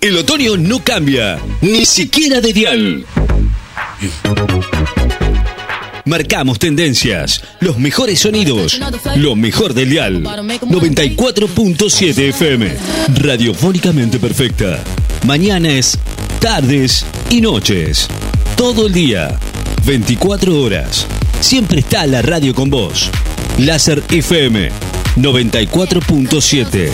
El otoño no cambia, ni siquiera de dial. Marcamos tendencias, los mejores sonidos, lo mejor del dial. 94.7 FM, radiofónicamente perfecta. Mañanas, tardes y noches. Todo el día, 24 horas. Siempre está la radio con vos. Láser FM 94.7.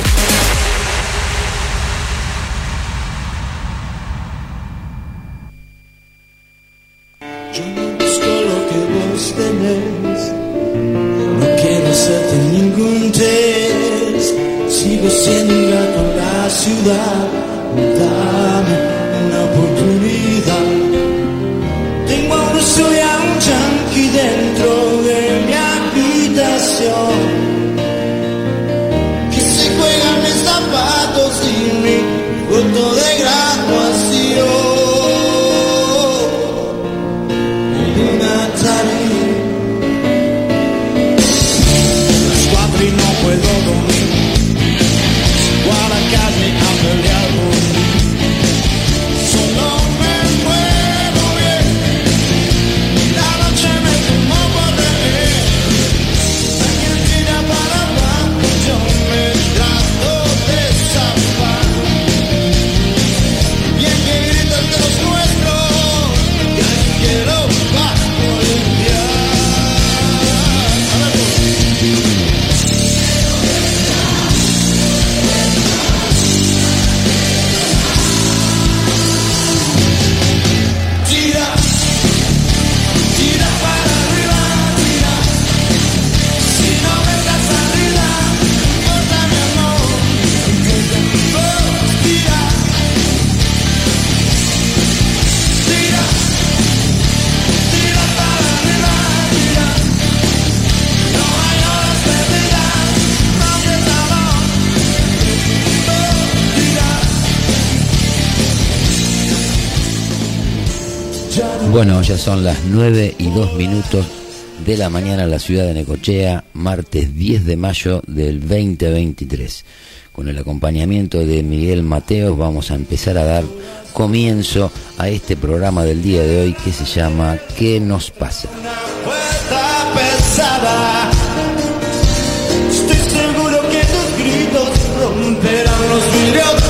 Bueno, ya son las 9 y 2 minutos de la mañana en la ciudad de Necochea, martes 10 de mayo del 2023. Con el acompañamiento de Miguel Mateos vamos a empezar a dar comienzo a este programa del día de hoy que se llama ¿Qué nos pasa? Estoy seguro que tus gritos romperán los vidrios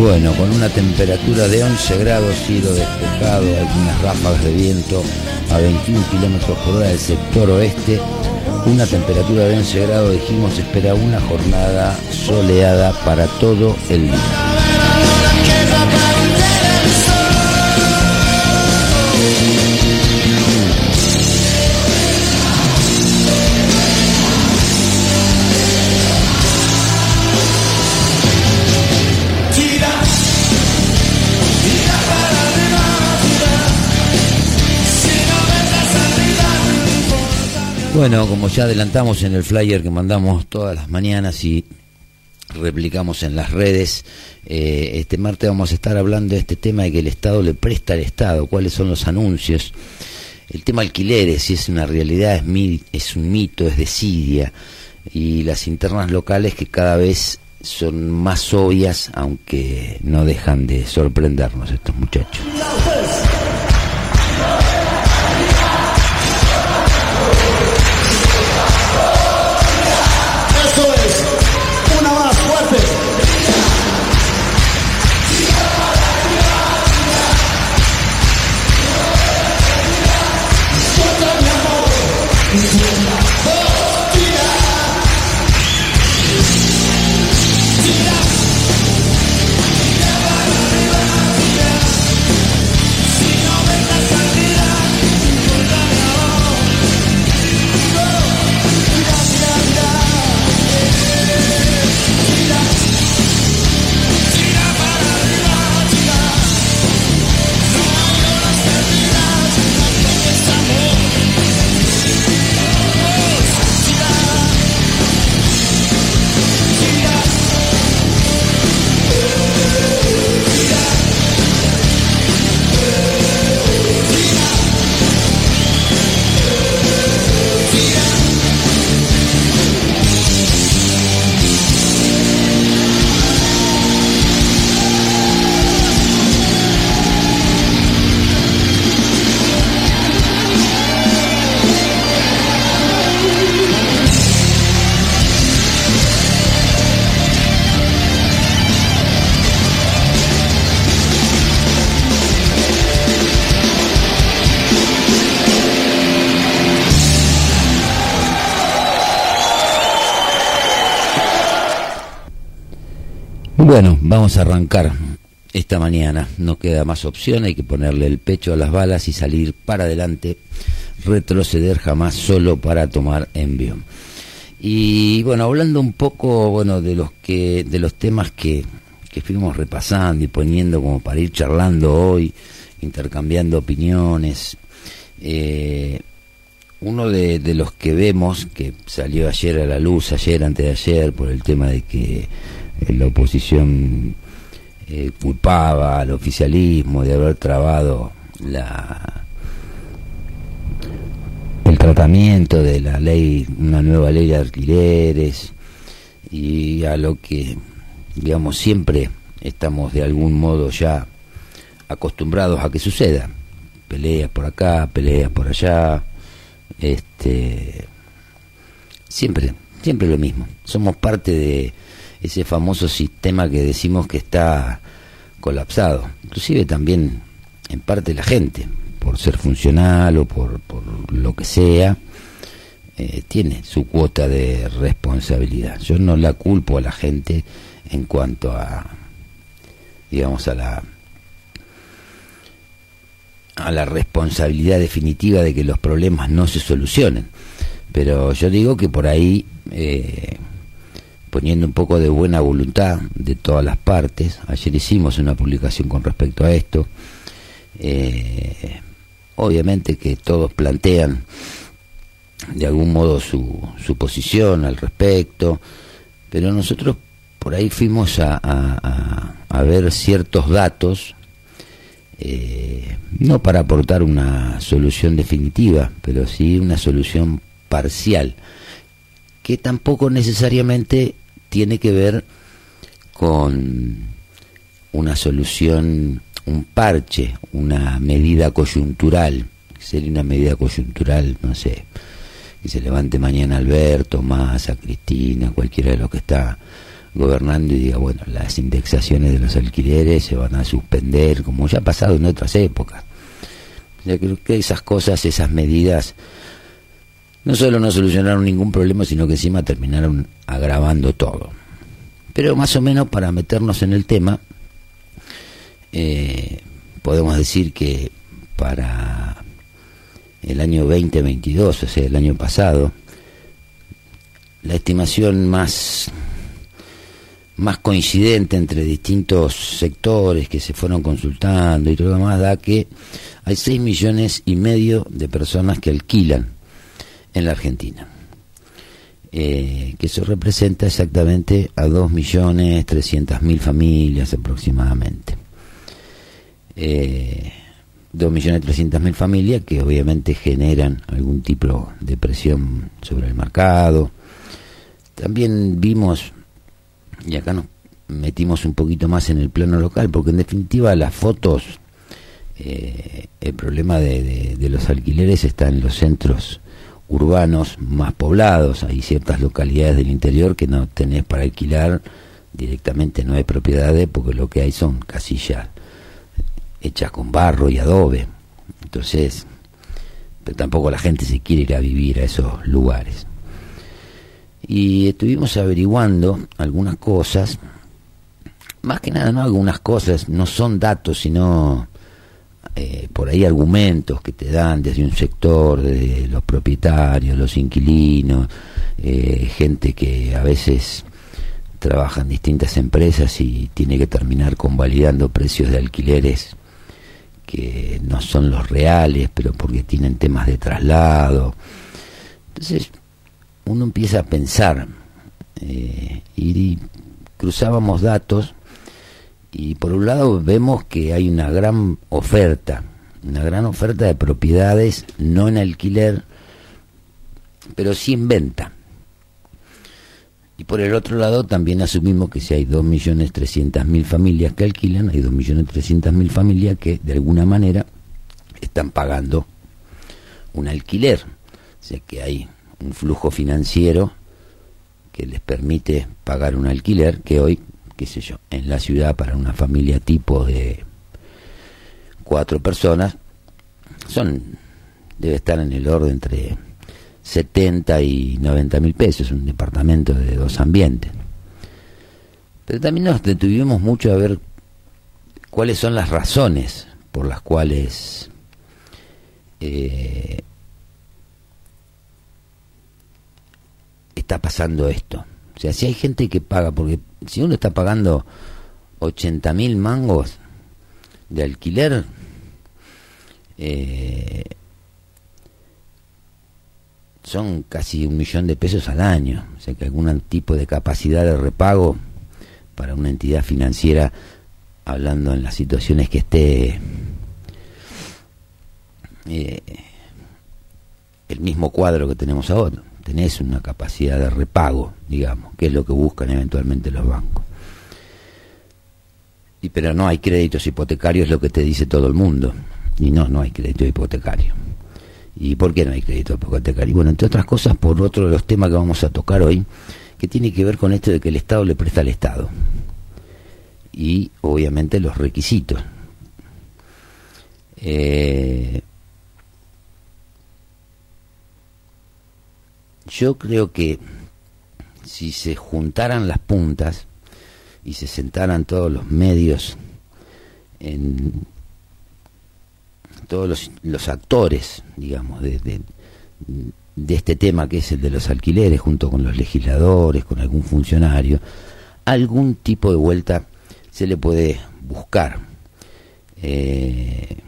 Bueno, con una temperatura de 11 grados, cielo despejado, algunas ráfagas de viento a 21 kilómetros por hora del sector oeste, una temperatura de 11 grados, dijimos, espera una jornada soleada para todo el día. Bueno, como ya adelantamos en el flyer que mandamos todas las mañanas y replicamos en las redes, eh, este martes vamos a estar hablando de este tema de que el Estado le presta al Estado, cuáles son los anuncios. El tema alquileres, si es una realidad, es, es un mito, es desidia. Y las internas locales que cada vez son más obvias, aunque no dejan de sorprendernos estos muchachos. Si Bueno, vamos a arrancar esta mañana. No queda más opción, hay que ponerle el pecho a las balas y salir para adelante, retroceder jamás solo para tomar envío. Y bueno, hablando un poco, bueno, de los que, de los temas que, que fuimos repasando y poniendo como para ir charlando hoy, intercambiando opiniones. Eh, uno de, de, los que vemos que salió ayer a la luz, ayer, antes de ayer, por el tema de que la oposición eh, culpaba al oficialismo de haber trabado la el tratamiento de la ley, una nueva ley de alquileres y a lo que, digamos, siempre estamos de algún modo ya acostumbrados a que suceda. Peleas por acá, peleas por allá, este siempre, siempre lo mismo. Somos parte de ese famoso sistema que decimos que está colapsado. Inclusive también en parte la gente, por ser funcional o por, por lo que sea, eh, tiene su cuota de responsabilidad. Yo no la culpo a la gente en cuanto a, digamos, a la a la responsabilidad definitiva de que los problemas no se solucionen. Pero yo digo que por ahí eh, poniendo un poco de buena voluntad de todas las partes. Ayer hicimos una publicación con respecto a esto. Eh, obviamente que todos plantean de algún modo su, su posición al respecto, pero nosotros por ahí fuimos a, a, ver ciertos datos, eh, no para aportar una solución definitiva, pero sí una solución parcial, que tampoco necesariamente tiene que ver con una solución, un parche, una medida coyuntural. Sería una medida coyuntural, no sé, que se levante mañana Alberto, Massa, Cristina, cualquiera de los que está gobernando y diga, bueno, las indexaciones de los alquileres se van a suspender, como ya ha pasado en otras épocas. Yo creo que esas cosas, esas medidas, no solo no solucionaron ningún problema, sino que encima terminaron agravando todo. Pero más o menos para meternos en el tema, eh, podemos decir que para el año 2022, o sea, el año pasado, la estimación más más coincidente entre distintos sectores que se fueron consultando y todo lo demás da que hay 6 millones y medio de personas que alquilan en la Argentina. Eh, que eso representa exactamente a 2.300.000 familias aproximadamente. Eh, 2.300.000 familias que obviamente generan algún tipo de presión sobre el mercado. También vimos, y acá nos metimos un poquito más en el plano local, porque en definitiva las fotos, eh, el problema de, de los alquileres está en los centros urbanos más poblados, hay ciertas localidades del interior que no tenés para alquilar, directamente no hay propiedades porque lo que hay son casillas hechas con barro y adobe. Entonces, pero tampoco la gente se quiere ir a vivir a esos lugares. Y estuvimos averiguando algunas cosas, más que nada no algunas cosas, no son datos, sino eh, por ahí argumentos que te dan desde un sector, de los propietarios, los inquilinos, eh, gente que a veces trabaja en distintas empresas y tiene que terminar convalidando precios de alquileres que no son los reales, pero porque tienen temas de traslado. Entonces, uno empieza a pensar eh, y cruzábamos datos y por un lado vemos que hay una gran oferta, una gran oferta de propiedades no en alquiler, pero sí en venta. Y por el otro lado también asumimos que si hay 2.300.000 familias que alquilan, hay 2.300.000 familias que de alguna manera están pagando un alquiler. O sea que hay un flujo financiero que les permite pagar un alquiler que hoy qué sé yo, en la ciudad para una familia tipo de cuatro personas, son, debe estar en el orden entre 70 y 90 mil pesos, un departamento de dos ambientes. Pero también nos detuvimos mucho a ver cuáles son las razones por las cuales eh, está pasando esto. O sea, si hay gente que paga, porque si uno está pagando 80 mil mangos de alquiler, eh, son casi un millón de pesos al año. O sea que algún tipo de capacidad de repago para una entidad financiera, hablando en las situaciones que esté eh, el mismo cuadro que tenemos ahora. Tenés una capacidad de repago, digamos, que es lo que buscan eventualmente los bancos. Y, pero no hay créditos hipotecarios, lo que te dice todo el mundo. Y no, no hay crédito hipotecario. ¿Y por qué no hay crédito hipotecario? Bueno, entre otras cosas, por otro de los temas que vamos a tocar hoy, que tiene que ver con esto de que el Estado le presta al Estado. Y obviamente los requisitos. Eh, yo creo que si se juntaran las puntas y se sentaran todos los medios en todos los, actores, digamos, de, de, este tema que es el de los alquileres, junto con los legisladores, con algún funcionario, algún tipo de vuelta se le puede buscar. Eh,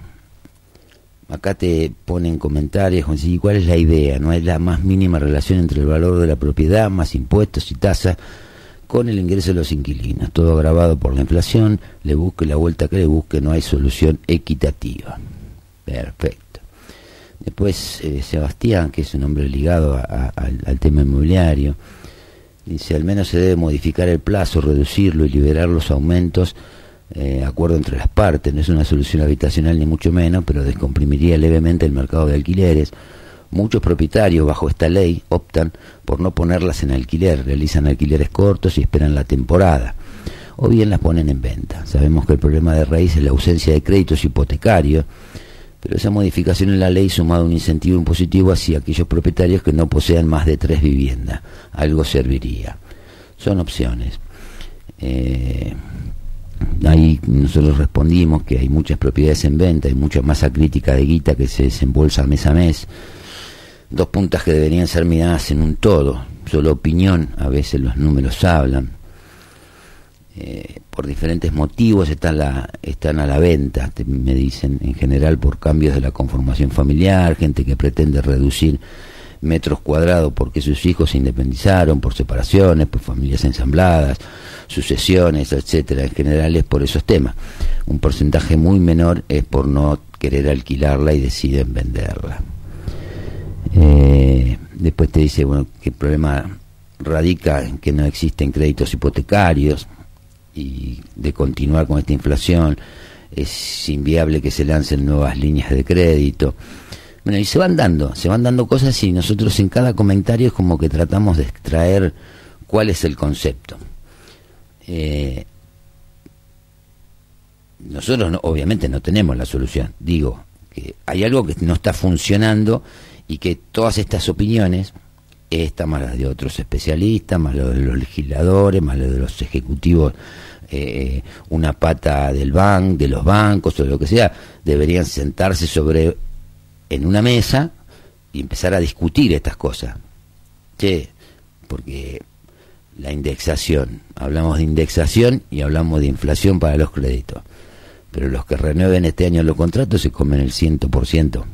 acá te ponen comentarios, ¿cuál es la idea? No hay la más mínima relación entre el valor de la propiedad, más impuestos y tasas, con el ingreso de los inquilinos. Todo agravado por la inflación, le busque la vuelta que le busque, no hay solución equitativa. Perfecto. Después eh, Sebastián, que es un hombre ligado al, tema inmobiliario, dice, al menos se debe modificar el plazo, reducirlo y liberar los aumentos, eh, acuerdo entre las partes, no es una solución habitacional ni mucho menos, pero descomprimiría levemente el mercado de alquileres. Muchos propietarios bajo esta ley optan por no ponerlas en alquiler, realizan alquileres cortos y esperan la temporada, o bien las ponen en venta. Sabemos que el problema de raíz es la ausencia de créditos hipotecarios, pero esa modificación en la ley sumado un incentivo impositivo hacia aquellos propietarios que no posean más de tres viviendas. Algo serviría. Son opciones. Eh, ahí nosotros respondimos que hay muchas propiedades en venta, hay mucha masa crítica de guita que se desembolsa mes a mes. Dos puntas que deberían ser miradas en un todo. Solo opinión, a veces los números hablan eh, por diferentes motivos están, la, están a la venta, me dicen, en general por cambios de la conformación familiar, gente que pretende reducir metros cuadrados porque sus hijos se independizaron, por separaciones, por familias ensambladas, sucesiones, etcétera. En general es por esos temas. Un porcentaje muy menor es por no querer alquilarla y deciden venderla. Eh, después te dice, bueno, que el problema radica en que no existen créditos hipotecarios, y de continuar con esta inflación, es inviable que se lancen nuevas líneas de crédito. Bueno, y se van dando, se van dando cosas y nosotros en cada comentario es como que tratamos de extraer cuál es el concepto. Eh, nosotros obviamente no tenemos la solución, digo que hay algo que no está funcionando y que todas estas opiniones, esta más las de otros especialistas, más lo de los legisladores, más lo de los ejecutivos eh, una pata del banco, de los bancos o lo que sea, deberían sentarse sobre en una mesa y empezar a discutir estas cosas. Che, porque la indexación, hablamos de indexación y hablamos de inflación para los créditos. Pero los que renueven este año los contratos se comen el 100%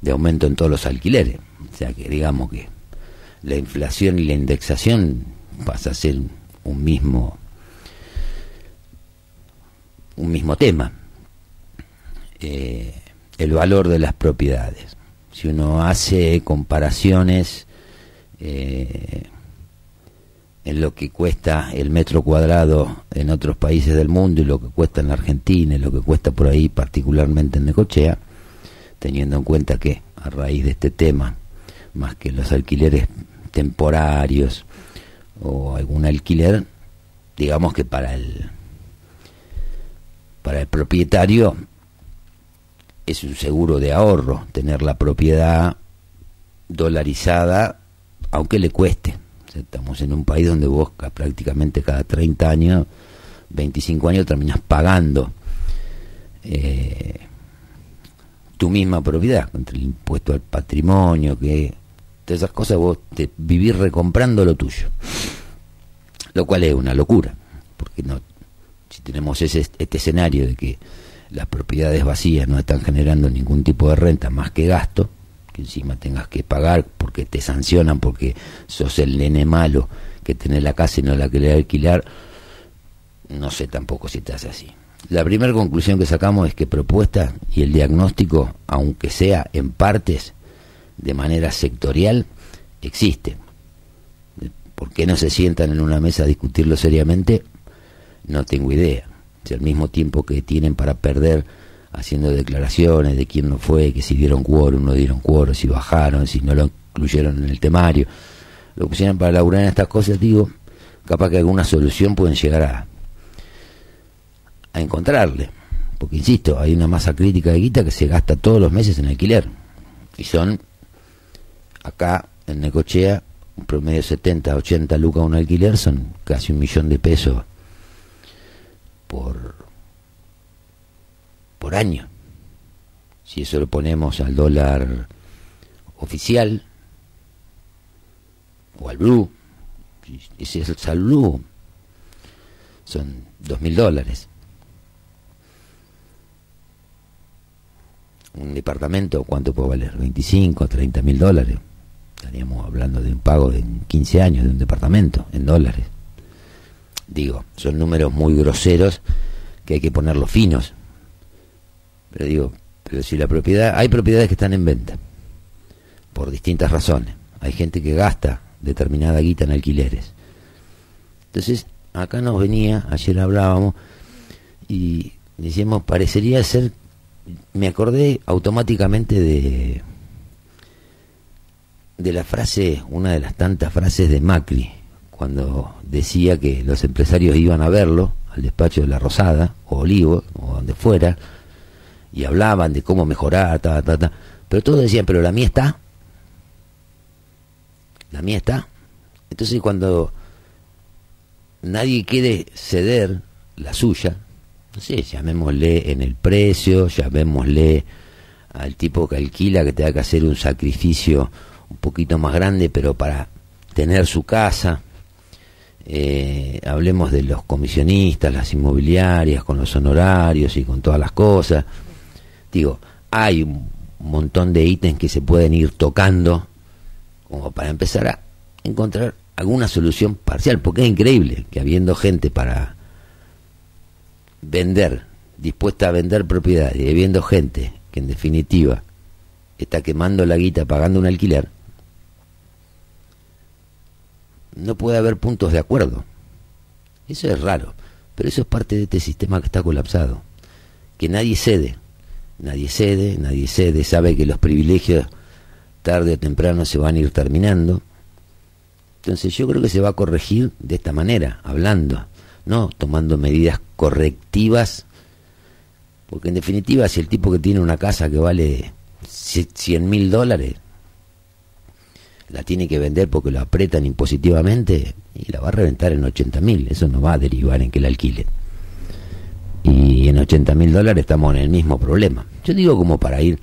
de aumento en todos los alquileres. O sea que digamos que la inflación y la indexación pasa a ser un mismo un mismo tema, eh, el valor de las propiedades. Si uno hace comparaciones eh, en lo que cuesta el metro cuadrado en otros países del mundo y lo que cuesta en la Argentina y lo que cuesta por ahí particularmente en Necochea, teniendo en cuenta que a raíz de este tema, más que los alquileres temporarios o algún alquiler, digamos que para el para el propietario es un seguro de ahorro tener la propiedad dolarizada, aunque le cueste. Estamos en un país donde vos prácticamente cada 30 años, 25 años terminas pagando eh, tu misma propiedad, contra el impuesto al patrimonio, que todas esas cosas vos te vivís recomprando lo tuyo. Lo cual es una locura, porque no si tenemos ese, este escenario de que las propiedades vacías no están generando ningún tipo de renta más que gasto, que encima tengas que pagar porque te sancionan porque sos el nene malo que tenés la casa y no la querés alquilar, no sé tampoco si te hace así. La primera conclusión que sacamos es que propuesta y el diagnóstico, aunque sea en partes, de manera sectorial, existe. ¿Por qué no se sientan en una mesa a discutirlo seriamente? No tengo idea. Si al mismo tiempo que tienen para perder haciendo declaraciones de quién no fue, que si dieron quórum, no dieron quórum, si bajaron, si no lo incluyeron en el temario, lo pusieron para laburar en estas cosas, digo, capaz que alguna solución pueden llegar a, a encontrarle. Porque, insisto, hay una masa crítica de guita que se gasta todos los meses en alquiler. Y son, acá en Necochea, un promedio de 70, 80 lucas un alquiler, son casi un millón de pesos por, por año. Si eso lo ponemos al dólar oficial o al blue, si es al blue, son dos mil dólares. Un departamento, ¿cuánto puede valer? 25, 30 mil dólares. Estaríamos hablando de un pago de 15 años de un departamento en dólares. Digo, son números muy groseros que hay que ponerlos finos. Pero digo, pero si la propiedad, hay propiedades que están en venta por distintas razones. Hay gente que gasta determinada guita en alquileres. Entonces, acá nos venía, ayer hablábamos y decíamos, parecería ser, me acordé automáticamente de de la frase, una de las tantas frases de Macri, cuando decía que los empresarios iban a verlo al despacho de la Rosada, o Olivo, o donde fuera, y hablaban de cómo mejorar, ta, ta, ta. Pero todos decían, pero la mía está. La mía está. Entonces cuando nadie quiere ceder la suya, no sé, llamémosle en el precio, llamémosle al tipo que alquila que tenga que hacer un sacrificio un poquito más grande, pero para tener su casa, eh, hablemos de los comisionistas, las inmobiliarias, con los honorarios y con todas las cosas. Digo, hay un montón de ítems que se pueden ir tocando como para empezar a encontrar alguna solución parcial, porque es increíble que habiendo gente para vender, dispuesta a vender propiedades, y habiendo gente que en definitiva está quemando la guita pagando un alquiler, no puede haber puntos de acuerdo. Eso es raro, pero eso es parte de este sistema que está colapsado. Que nadie cede, nadie cede, nadie cede, sabe que los privilegios tarde o temprano se van a ir terminando. Entonces yo creo que se va a corregir de esta manera, hablando, no tomando medidas correctivas, porque en definitiva si el tipo que tiene una casa que vale 100 mil dólares, la tiene que vender porque lo apretan impositivamente y la va a reventar en 80 mil. Eso no va a derivar en que la alquile. Y en 80 mil dólares estamos en el mismo problema. Yo digo como para ir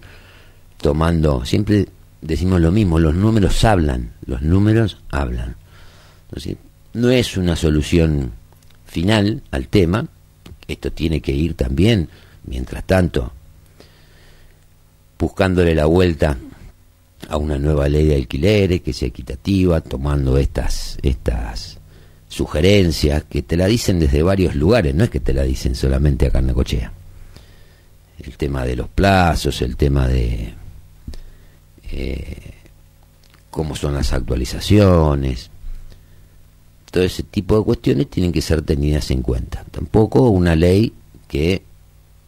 tomando, siempre decimos lo mismo, los números hablan, los números hablan. Entonces, no es una solución final al tema, esto tiene que ir también, mientras tanto, buscándole la vuelta a una nueva ley de alquileres que sea equitativa, tomando estas, estas sugerencias que te la dicen desde varios lugares, no es que te la dicen solamente acá en Necochea. El tema de los plazos, el tema de eh, cómo son las actualizaciones, todo ese tipo de cuestiones tienen que ser tenidas en cuenta. Tampoco una ley que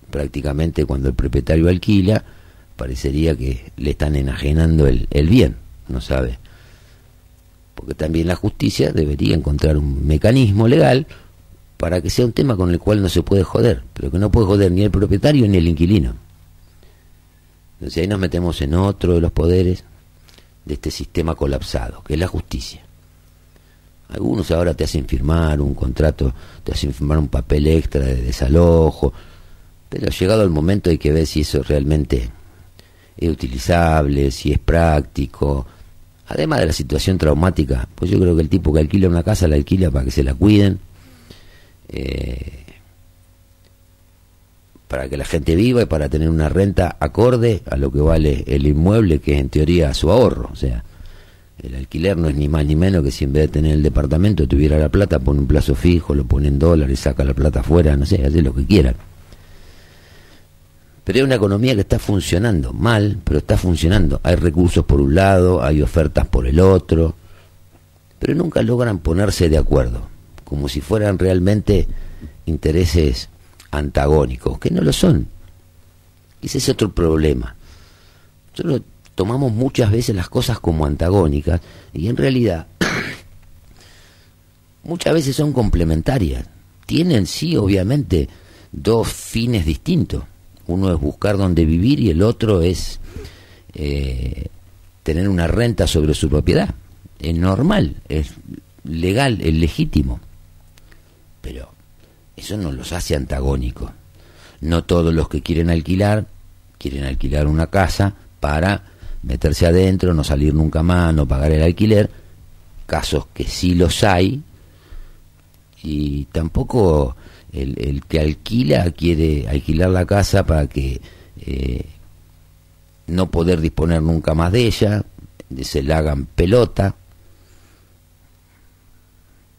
prácticamente cuando el propietario alquila, parecería que le están enajenando el, bien, no sabe. Porque también la justicia debería encontrar un mecanismo legal para que sea un tema con el cual no se puede joder, pero que no puede joder ni el propietario ni el inquilino. Entonces ahí nos metemos en otro de los poderes de este sistema colapsado, que es la justicia. Algunos ahora te hacen firmar un contrato, te hacen firmar un papel extra de desalojo, pero llegado el momento hay que ver si eso realmente es utilizable, si es práctico. Además de la situación traumática, pues yo creo que el tipo que alquila una casa la alquila para que se la cuiden, eh, para que la gente viva y para tener una renta acorde a lo que vale el inmueble, que es en teoría su ahorro. O sea, el alquiler no es ni más ni menos que si en vez de tener el departamento tuviera la plata, pone un plazo fijo, lo pone en dólares, saca la plata afuera, no sé, hace lo que quieran. Pero es una economía que está funcionando mal, pero está funcionando. Hay recursos por un lado, hay ofertas por el otro, pero nunca logran ponerse de acuerdo, como si fueran realmente intereses antagónicos, que no lo son. Ese es otro problema. Nosotros tomamos muchas veces las cosas como antagónicas y en realidad muchas veces son complementarias. Tienen, sí, obviamente, dos fines distintos. Uno es buscar dónde vivir y el otro es eh, tener una renta sobre su propiedad. Es normal, es legal, es legítimo. Pero eso no los hace antagónicos. No todos los que quieren alquilar quieren alquilar una casa para meterse adentro, no salir nunca más, no pagar el alquiler. Casos que sí los hay. Y tampoco el, que alquila quiere alquilar la casa para que eh, no poder disponer nunca más de ella, se la hagan pelota.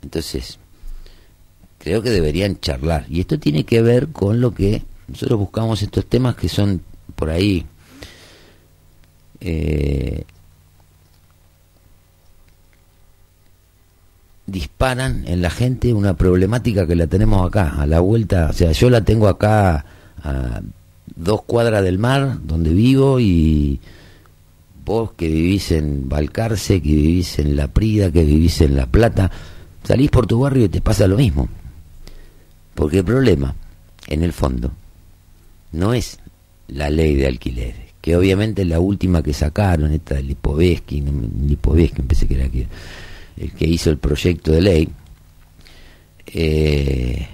Entonces, creo que deberían charlar. Y esto tiene que ver con lo que nosotros buscamos estos temas que son por ahí eh, disparan en la gente una problemática que la tenemos acá, a la vuelta, o sea, yo la tengo acá a dos cuadras del mar, donde vivo, y vos que vivís en Balcarce, que vivís en La Prida, que vivís en La Plata, salís por tu barrio y te pasa lo mismo. Porque el problema, en el fondo, no es la ley de alquileres, que obviamente es la última que sacaron, esta de Lipovetsky, Lipovetsky pensé que era el que hizo el proyecto de ley, eh,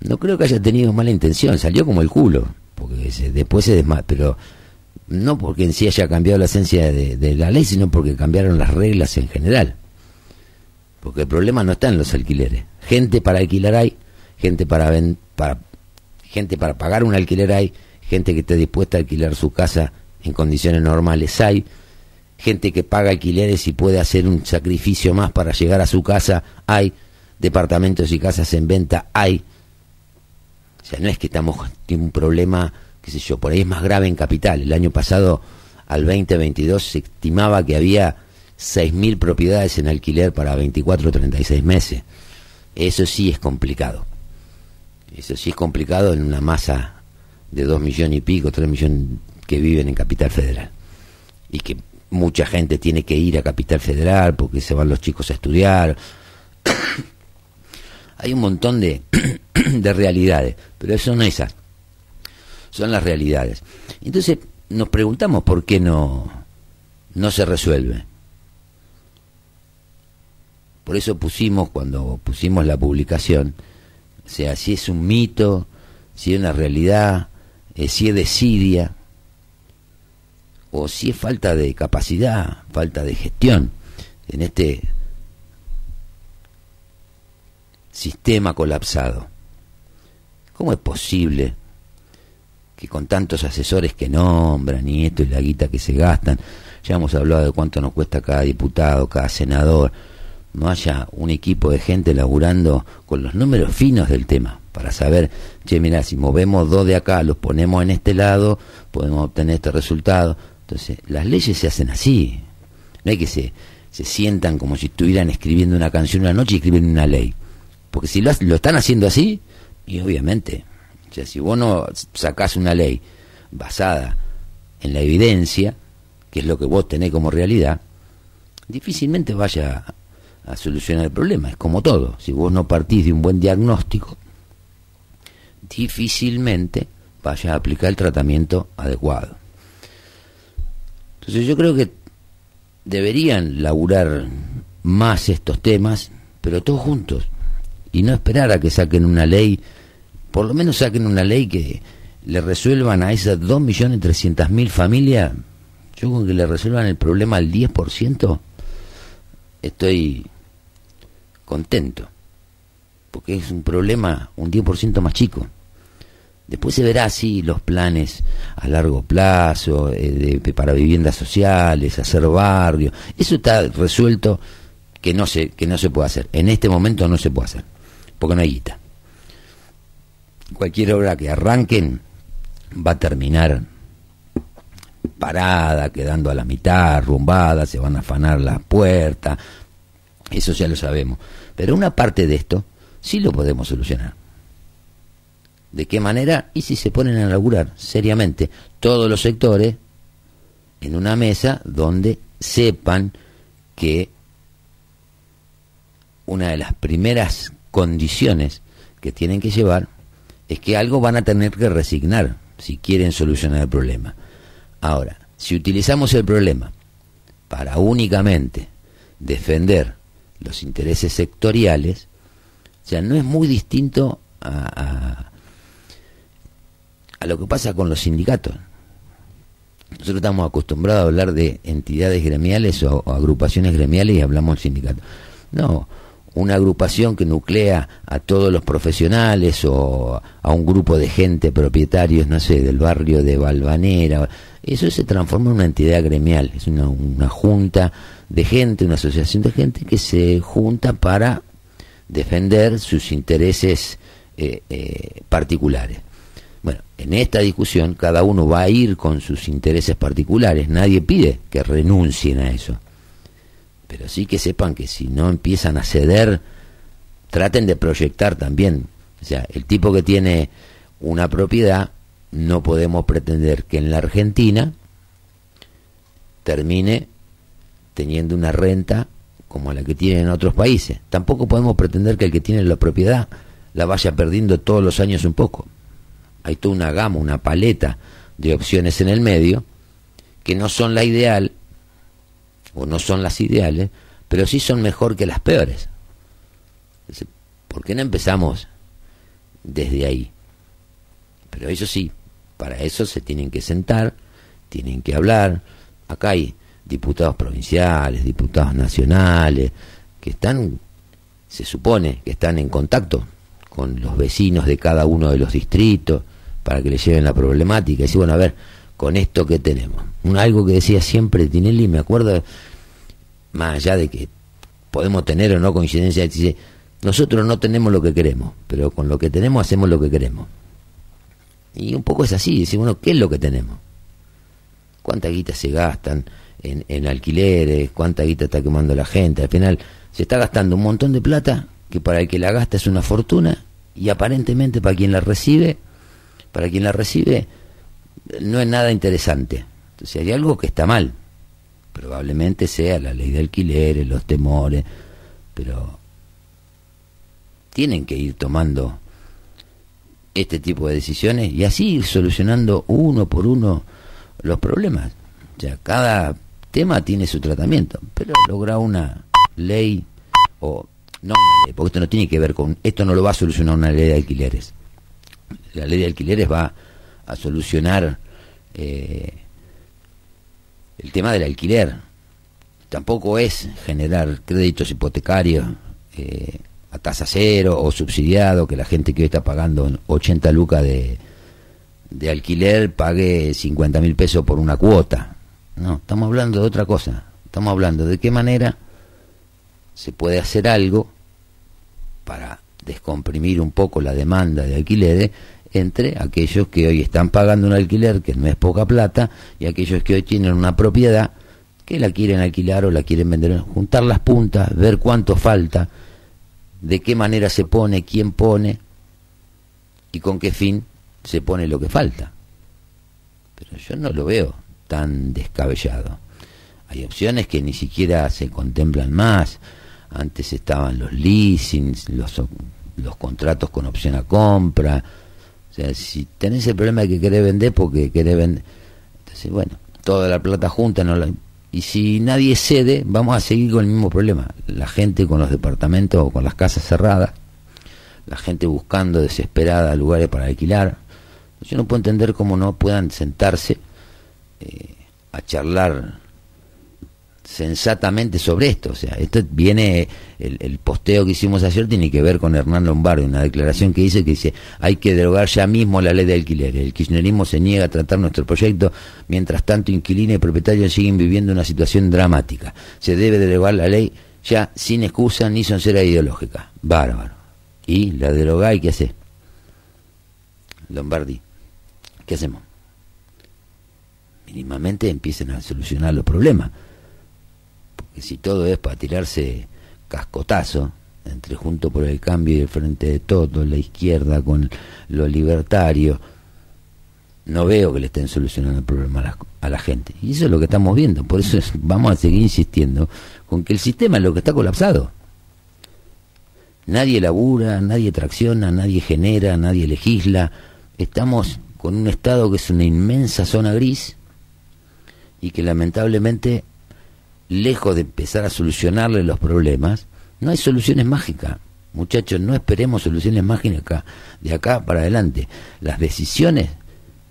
no creo que haya tenido mala intención, salió como el culo, porque después se desma pero no porque en sí haya cambiado la esencia de, la ley, sino porque cambiaron las reglas en general. Porque el problema no está en los alquileres. Gente para alquilar hay, gente para, para gente para pagar un alquiler hay, gente que esté dispuesta a alquilar su casa en condiciones normales hay, gente que paga alquileres y puede hacer un sacrificio más para llegar a su casa hay, departamentos y casas en venta hay. O sea, no es que estamos un problema, qué sé yo, por ahí es más grave en capital. El año pasado, al 2022, se estimaba que había 6.000 propiedades en alquiler para 24 o 36 meses. Eso sí es complicado. Eso sí es complicado en una masa de dos millones y pico, tres millones que viven en Capital Federal. Y que mucha gente tiene que ir a Capital Federal porque se van los chicos a estudiar. Hay un montón de, de realidades, pero eso no es esas. Son las realidades. Entonces nos preguntamos por qué no, no se resuelve. Por eso pusimos, cuando pusimos la publicación, o sea, si es un mito, si es una realidad, eh, si es desidia, o si es falta de capacidad, falta de gestión en este sistema colapsado. ¿Cómo es posible que con tantos asesores que nombran y esto y la guita que se gastan, ya hemos hablado de cuánto nos cuesta cada diputado, cada senador, no haya un equipo de gente laburando con los números finos del tema para saber, che, mira, si movemos dos de acá, los ponemos en este lado, podemos obtener este resultado. Entonces, las leyes se hacen así. No hay que se, se sientan como si estuvieran escribiendo una canción una noche y escriben una ley. Porque si lo, lo están haciendo así, y obviamente, o sea, si vos no sacás una ley basada en la evidencia, que es lo que vos tenés como realidad, difícilmente vaya a solucionar el problema. Es como todo. Si vos no partís de un buen diagnóstico, difícilmente vaya a aplicar el tratamiento adecuado. Entonces yo creo que deberían laburar más estos temas, pero todos juntos. Y no esperar a que saquen una ley, por lo menos saquen una ley que le resuelvan a esas 2.300.000 familias, yo con que le resuelvan el problema al 10%, estoy contento, porque es un problema un 10% más chico. Después se verá si los planes a largo plazo, eh, para viviendas sociales, hacer barrio, eso está resuelto que no se que no se puede hacer. En este momento no se puede hacer, porque no hay guita. Cualquier obra que arranquen va a terminar parada, quedando a la mitad, rumbada, se van a afanar las puertas, eso ya lo sabemos. Pero una parte de esto sí lo podemos solucionar. ¿De qué manera? Y si se ponen a laburar seriamente todos los sectores en una mesa donde sepan que una de las primeras condiciones que tienen que llevar es que algo van a tener que resignar si quieren solucionar el problema. Ahora, si utilizamos el problema para únicamente defender los intereses sectoriales, o sea, no es muy distinto a, a lo que pasa con los sindicatos. Nosotros estamos acostumbrados a hablar de entidades gremiales o, agrupaciones gremiales y hablamos de sindicatos. No, una agrupación que nuclea a todos los profesionales o a un grupo de gente, propietarios, no sé, del barrio de Valvanera, eso se transforma en una entidad gremial, es una, una junta de gente, una asociación de gente que se junta para defender sus intereses eh, eh, particulares. Bueno, en esta discusión cada uno va a ir con sus intereses particulares, nadie pide que renuncien a eso. Pero sí que sepan que si no empiezan a ceder, traten de proyectar también. O sea, el tipo que tiene una propiedad, no podemos pretender que en la Argentina termine teniendo una renta como la que tiene en otros países. Tampoco podemos pretender que el que tiene la propiedad la vaya perdiendo todos los años un poco hay toda una gama, una paleta de opciones en el medio que no son la ideal o no son las ideales, pero sí son mejor que las peores. ¿Por qué no empezamos desde ahí? Pero eso sí, para eso se tienen que sentar, tienen que hablar. Acá hay diputados provinciales, diputados nacionales, que están, se supone que están en contacto con los vecinos de cada uno de los distritos, para que le lleven la problemática. Y decir, bueno, a ver, con esto que tenemos. Algo que decía siempre Tinelli, me acuerdo, más allá de que podemos tener o no coincidencia, dice, nosotros no tenemos lo que queremos, pero con lo que tenemos hacemos lo que queremos. Y un poco es así, decir, bueno, ¿qué es lo que tenemos? ¿Cuánta guita se gastan en, en alquileres? ¿Cuánta guita está quemando la gente? Al final se está gastando un montón de plata que para el que la gasta es una fortuna y aparentemente para quien la recibe para quien la recibe no es nada interesante. Entonces hay algo que está mal. Probablemente sea la ley de alquileres, los temores, pero tienen que ir tomando este tipo de decisiones y así ir solucionando uno por uno los problemas. O sea, cada tema tiene su tratamiento, pero lograr una ley o no una ley, porque esto no tiene que ver con esto no lo va a solucionar una ley de alquileres la ley de alquileres va a solucionar eh, el tema del alquiler. Tampoco es generar créditos hipotecarios eh, a tasa cero o subsidiado, que la gente que hoy está pagando 80 lucas de, de alquiler pague 50 mil pesos por una cuota. No, estamos hablando de otra cosa. Estamos hablando de qué manera se puede hacer algo para descomprimir un poco la demanda de alquileres entre aquellos que hoy están pagando un alquiler que no es poca plata y aquellos que hoy tienen una propiedad que la quieren alquilar o la quieren vender, juntar las puntas, ver cuánto falta, de qué manera se pone, quién pone y con qué fin se pone lo que falta. Pero yo no lo veo tan descabellado. Hay opciones que ni siquiera se contemplan más. Antes estaban los leasings, los, los contratos con opción a compra, o sea, si tenés el problema de que querés vender porque querés vender, entonces bueno, toda la plata junta no la, Y si nadie cede, vamos a seguir con el mismo problema. La gente con los departamentos o con las casas cerradas, la gente buscando desesperada lugares para alquilar. Yo no puedo entender cómo no puedan sentarse eh, a charlar sensatamente sobre esto. O sea, esto viene, el, posteo que hicimos ayer tiene que ver con Hernán Lombardi, una declaración que dice que dice, hay que derogar ya mismo la ley de alquiler. El kirchnerismo se niega a tratar nuestro proyecto, mientras tanto inquilinos y propietarios siguen viviendo una situación dramática. Se debe derogar la ley ya sin excusa ni sincera ideológica. Bárbaro. Y la deroga y qué hace? Lombardi. ¿Qué hacemos? Mínimamente empiecen a solucionar los problemas que si todo es para tirarse cascotazo, entre Junto por el Cambio y el Frente de Todo, la izquierda con lo libertario, no veo que le estén solucionando el problema a la, gente. Y eso es lo que estamos viendo. Por eso vamos a seguir insistiendo con que el sistema es lo que está colapsado. Nadie labura, nadie tracciona, nadie genera, nadie legisla. Estamos con un Estado que es una inmensa zona gris y que lamentablemente lejos de empezar a solucionarle los problemas, no hay soluciones mágicas. Muchachos, no esperemos soluciones mágicas de acá para adelante. Las decisiones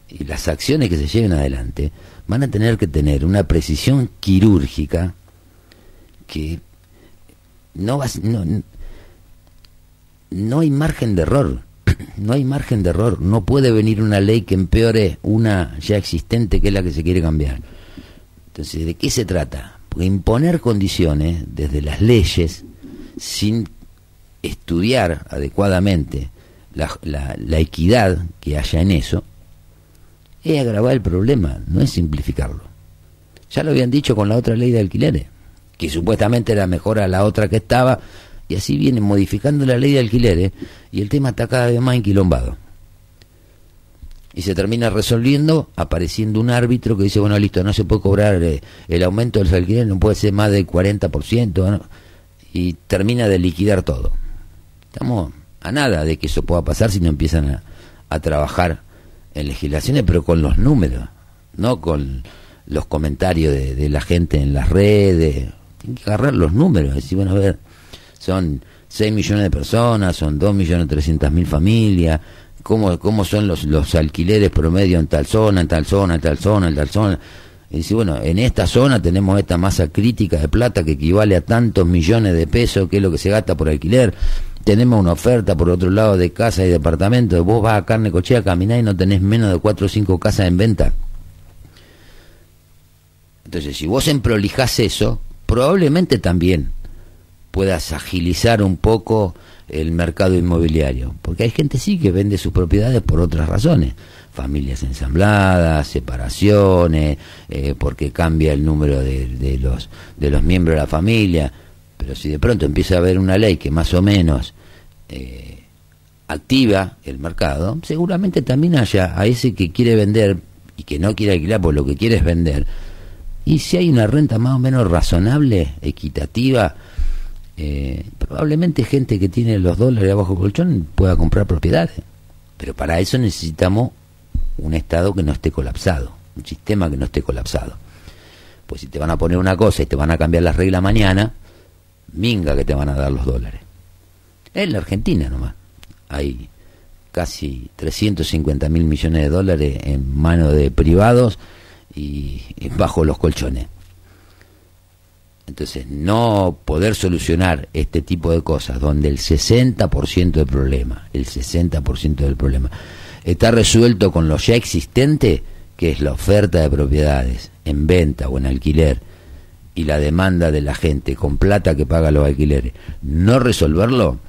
y las acciones que se lleven adelante van a tener que tener una precisión quirúrgica que no va no, no hay margen de error no hay margen de error no puede venir una ley que empeore una ya existente que es la que se quiere cambiar entonces de qué se trata imponer condiciones desde las leyes sin estudiar adecuadamente la, equidad que haya en eso, es agravar el problema, no es simplificarlo. Ya lo habían dicho con la otra ley de alquileres, que supuestamente era mejor a la otra que estaba, y así vienen modificando la ley de alquileres, y el tema está cada vez más enquilombado y se termina resolviendo apareciendo un árbitro que dice, bueno, listo, no se puede cobrar eh, el aumento del alquiler, no puede ser más del 40%, y termina de liquidar todo. Estamos a nada de que eso pueda pasar si no empiezan a, trabajar en legislaciones, pero con los números, no con los comentarios de, la gente en las redes. Tienen que agarrar los números, decir, bueno, a ver, son 6 millones de personas, son 2 millones 300 mil familias, cómo, cómo son los, los alquileres promedio en tal zona, en tal zona, en tal zona, en tal zona. Y dice, bueno, en esta zona tenemos esta masa crítica de plata que equivale a tantos millones de pesos, que es lo que se gasta por alquiler. Tenemos una oferta por otro lado de casa y departamento. Vos vas a carne cochea, caminar y no tenés menos de cuatro o cinco casas en venta. Entonces, si vos emprolijás eso, probablemente también puedas agilizar un poco el mercado inmobiliario, porque hay gente sí que vende sus propiedades por otras razones, familias ensambladas, separaciones, eh, porque cambia el número de, los de los miembros de la familia, pero si de pronto empieza a haber una ley que más o menos eh, activa el mercado, seguramente también haya a ese que quiere vender y que no quiere alquilar por lo que quiere es vender, y si hay una renta más o menos razonable, equitativa, eh, probablemente gente que tiene los dólares abajo colchón pueda comprar propiedades, pero para eso necesitamos un Estado que no esté colapsado, un sistema que no esté colapsado. Pues si te van a poner una cosa y te van a cambiar las reglas mañana, minga que te van a dar los dólares. En la Argentina nomás hay casi 350 mil millones de dólares en manos de privados y bajo los colchones. Entonces, no poder solucionar este tipo de cosas, donde el 60% del problema, el 60% del problema, está resuelto con lo ya existente, que es la oferta de propiedades en venta o en alquiler, y la demanda de la gente con plata que paga los alquileres, no resolverlo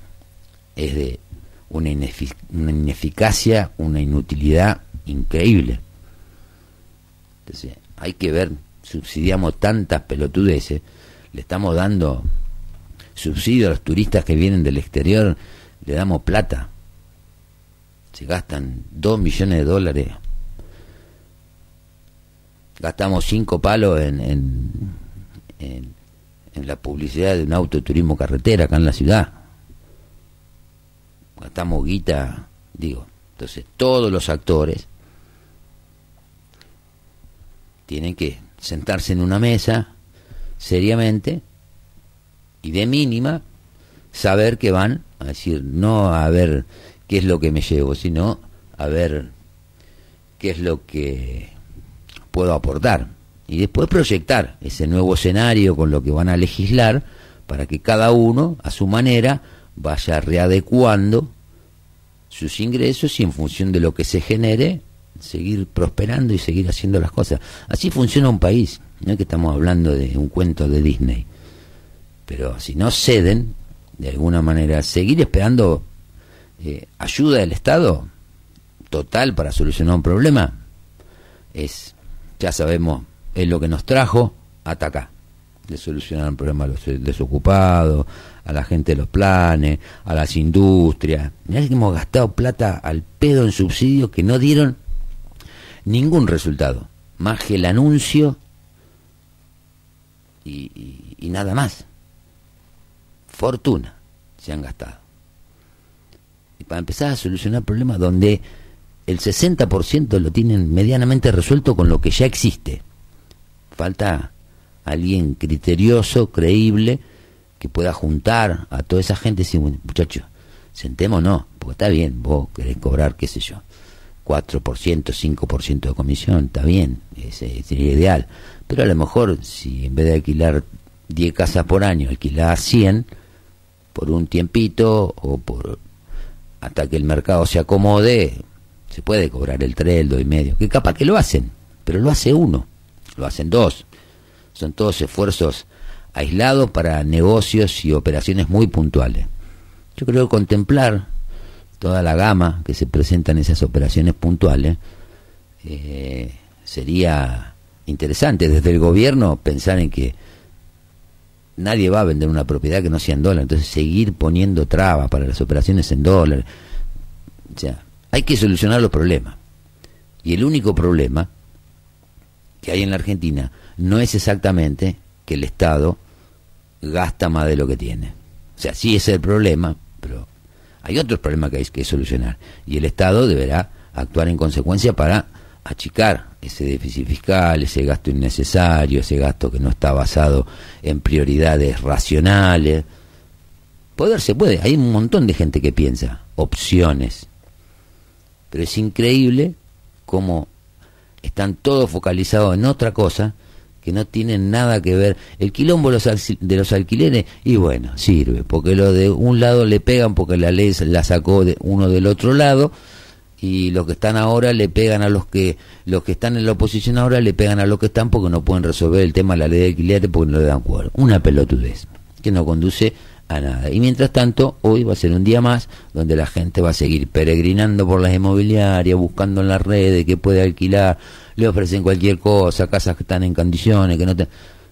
es de una, ineficacia, una inutilidad increíble. Entonces, hay que ver, subsidiamos tantas pelotudeces le estamos dando subsidio a los turistas que vienen del exterior, le damos plata. Se gastan dos millones de dólares. Gastamos cinco palos en, en, en, la publicidad de un autoturismo carretera acá en la ciudad. Gastamos guita, digo. Entonces, todos los actores tienen que sentarse en una mesa seriamente y de mínima saber que van a decir no a ver qué es lo que me llevo, sino a ver qué es lo que puedo aportar y después proyectar ese nuevo escenario con lo que van a legislar para que cada uno a su manera vaya readecuando sus ingresos y en función de lo que se genere seguir prosperando y seguir haciendo las cosas. Así funciona un país, no es que estamos hablando de un cuento de Disney. Pero si no ceden, de alguna manera, seguir esperando eh, ayuda del Estado total para solucionar un problema, es, ya sabemos, es lo que nos trajo hasta acá, de solucionar un problema a los desocupados, a la gente de los planes, a las industrias. Mirá que hemos gastado plata al pedo en subsidios que no dieron ningún resultado, más que el anuncio y, nada más. Fortuna se han gastado. Y para empezar a solucionar problemas donde el 60% lo tienen medianamente resuelto con lo que ya existe. Falta alguien criterioso, creíble, que pueda juntar a toda esa gente y decir, muchachos, sentémonos, porque está bien, vos querés cobrar, qué sé yo, 4%, 5% de comisión, está bien, ese sería ideal. Pero a lo mejor si en vez de alquilar 10 casas por año, alquilar 100 por un tiempito o por hasta que el mercado se acomode, se puede cobrar el 3, el 2 y medio. Que capaz que lo hacen, pero lo hace uno, lo hacen dos. Son todos esfuerzos aislados para negocios y operaciones muy puntuales. Yo creo que contemplar toda la gama que se presenta en esas operaciones puntuales, eh, sería interesante desde el gobierno pensar en que nadie va a vender una propiedad que no sea en dólar, entonces seguir poniendo trabas para las operaciones en dólar. O sea, hay que solucionar los problemas. Y el único problema que hay en la Argentina no es exactamente que el Estado gasta más de lo que tiene. O sea, sí es el problema, pero hay otros problemas que hay que solucionar y el Estado deberá actuar en consecuencia para achicar ese déficit fiscal, ese gasto innecesario, ese gasto que no está basado en prioridades racionales. Poder se puede, hay un montón de gente que piensa opciones, pero es increíble cómo están todos focalizados en otra cosa que no tienen nada que ver. El quilombo de los alquileres, y bueno, sirve, porque lo de un lado le pegan porque la ley la sacó de uno del otro lado, y los que están ahora le pegan a los que los que están en la oposición ahora le pegan a los que están porque no pueden resolver el tema de la ley de alquileres porque no le dan cuerda. Una pelotudez que no conduce a nada. Y mientras tanto, hoy va a ser un día más donde la gente va a seguir peregrinando por las inmobiliarias, buscando en las redes que puede alquilar, le ofrecen cualquier cosa, casas que están en condiciones, que no te...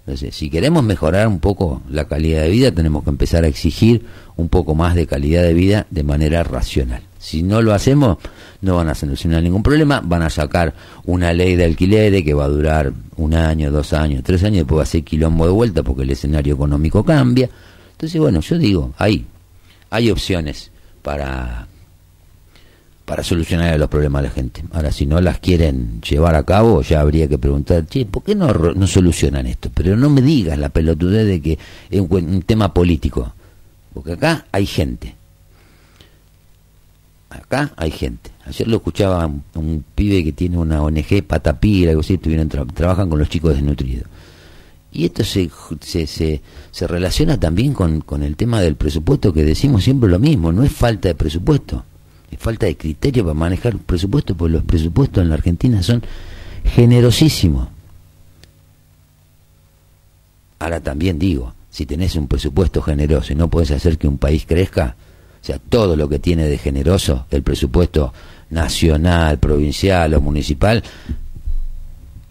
Entonces, si queremos mejorar un poco la calidad de vida, tenemos que empezar a exigir un poco más de calidad de vida de manera racional. Si no lo hacemos, no van a solucionar ningún problema, van a sacar una ley de alquileres que va a durar un año, dos años, tres años, después va a ser quilombo de vuelta porque el escenario económico cambia. Entonces, bueno, yo digo, hay, hay opciones para para solucionar los problemas de la gente. Ahora, si no las quieren llevar a cabo, ya habría que preguntar, che, ¿por qué no, no solucionan esto? Pero no me digas la pelotudez de que es un, tema político, porque acá hay gente. Acá hay gente. Ayer lo escuchaba un, pibe que tiene una ONG, Patapira, algo así, trabajan con los chicos desnutridos. Y esto se, se, se, se relaciona también con, con el tema del presupuesto, que decimos siempre lo mismo, no es falta de presupuesto falta de criterio para manejar presupuestos, porque los presupuestos en la Argentina son generosísimos. Ahora también digo, si tenés un presupuesto generoso y no puedes hacer que un país crezca, o sea, todo lo que tiene de generoso el presupuesto nacional, provincial o municipal,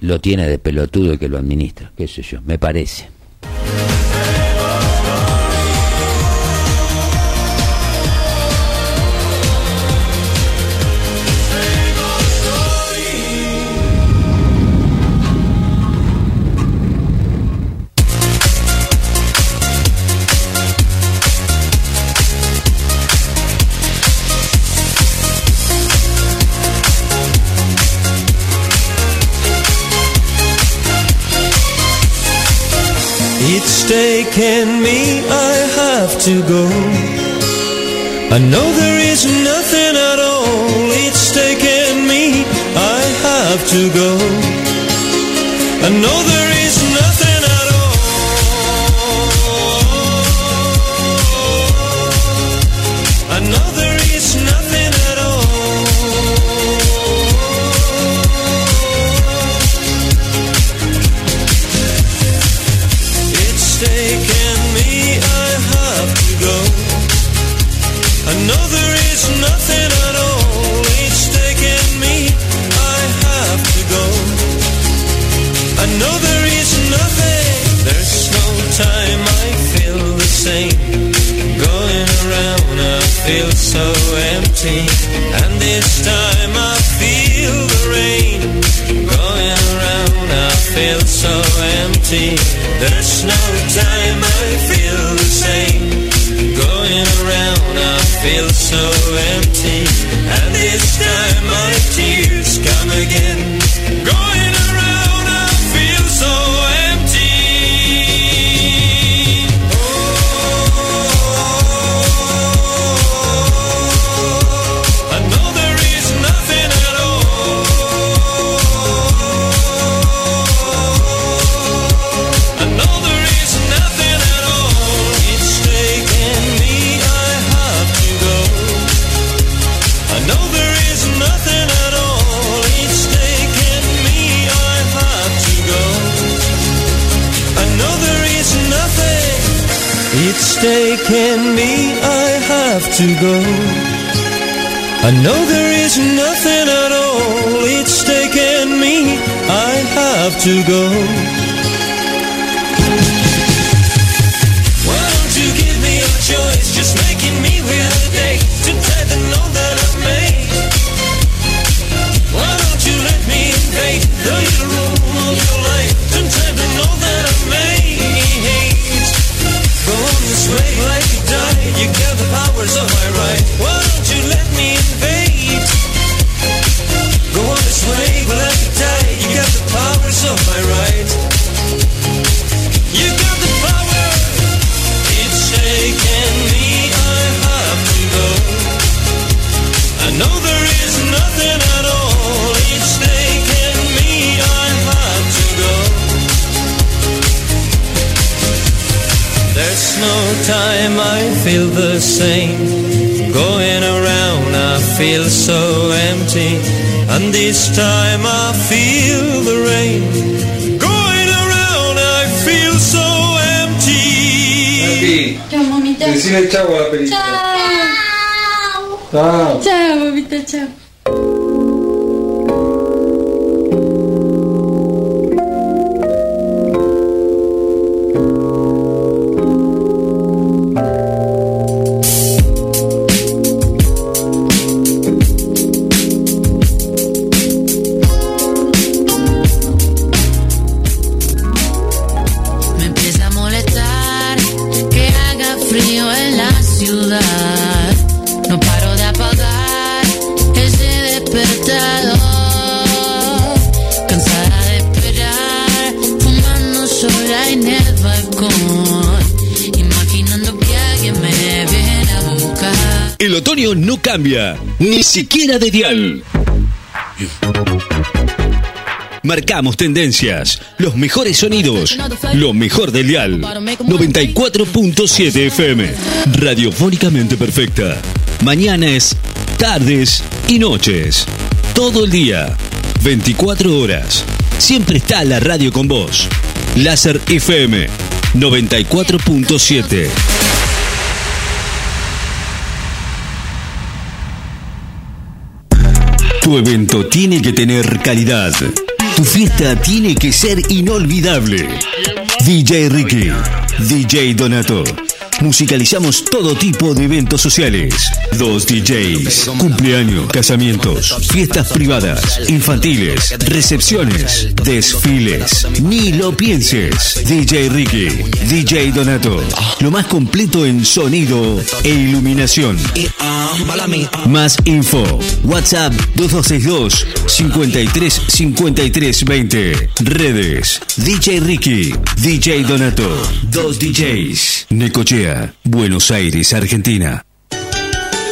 lo tiene de pelotudo el que lo administra, qué sé yo, me parece. It's taken me, I have to go. I know there is nothing at all. It's taken me, I have to go. I know there each time I feel the rain. Going around, I feel so empty. Papi, chao, mamita. Decirle chao a la película. Chao. Chao. Chao, mamita, Ciao. cambia, ni siquiera de dial. Marcamos tendencias, los mejores sonidos, lo mejor del dial. 94.7 FM, radiofónicamente perfecta. Mañanas, tardes y noches. Todo el día, 24 horas. Siempre está la radio con vos. Láser FM 94.7. Tu evento tiene que tener calidad. Tu fiesta tiene que ser inolvidable. DJ Ricky, DJ Donato musicalizamos todo tipo de eventos sociales. Dos DJs, cumpleaños, casamientos, fiestas privadas, infantiles, recepciones, desfiles. Ni lo pienses. DJ Ricky, DJ Donato. Lo más completo en sonido e iluminación. Más info. WhatsApp 2262 53 53 20. Redes. DJ Ricky, DJ Donato. Dos DJs. Necochea, Buenos Aires, Argentina.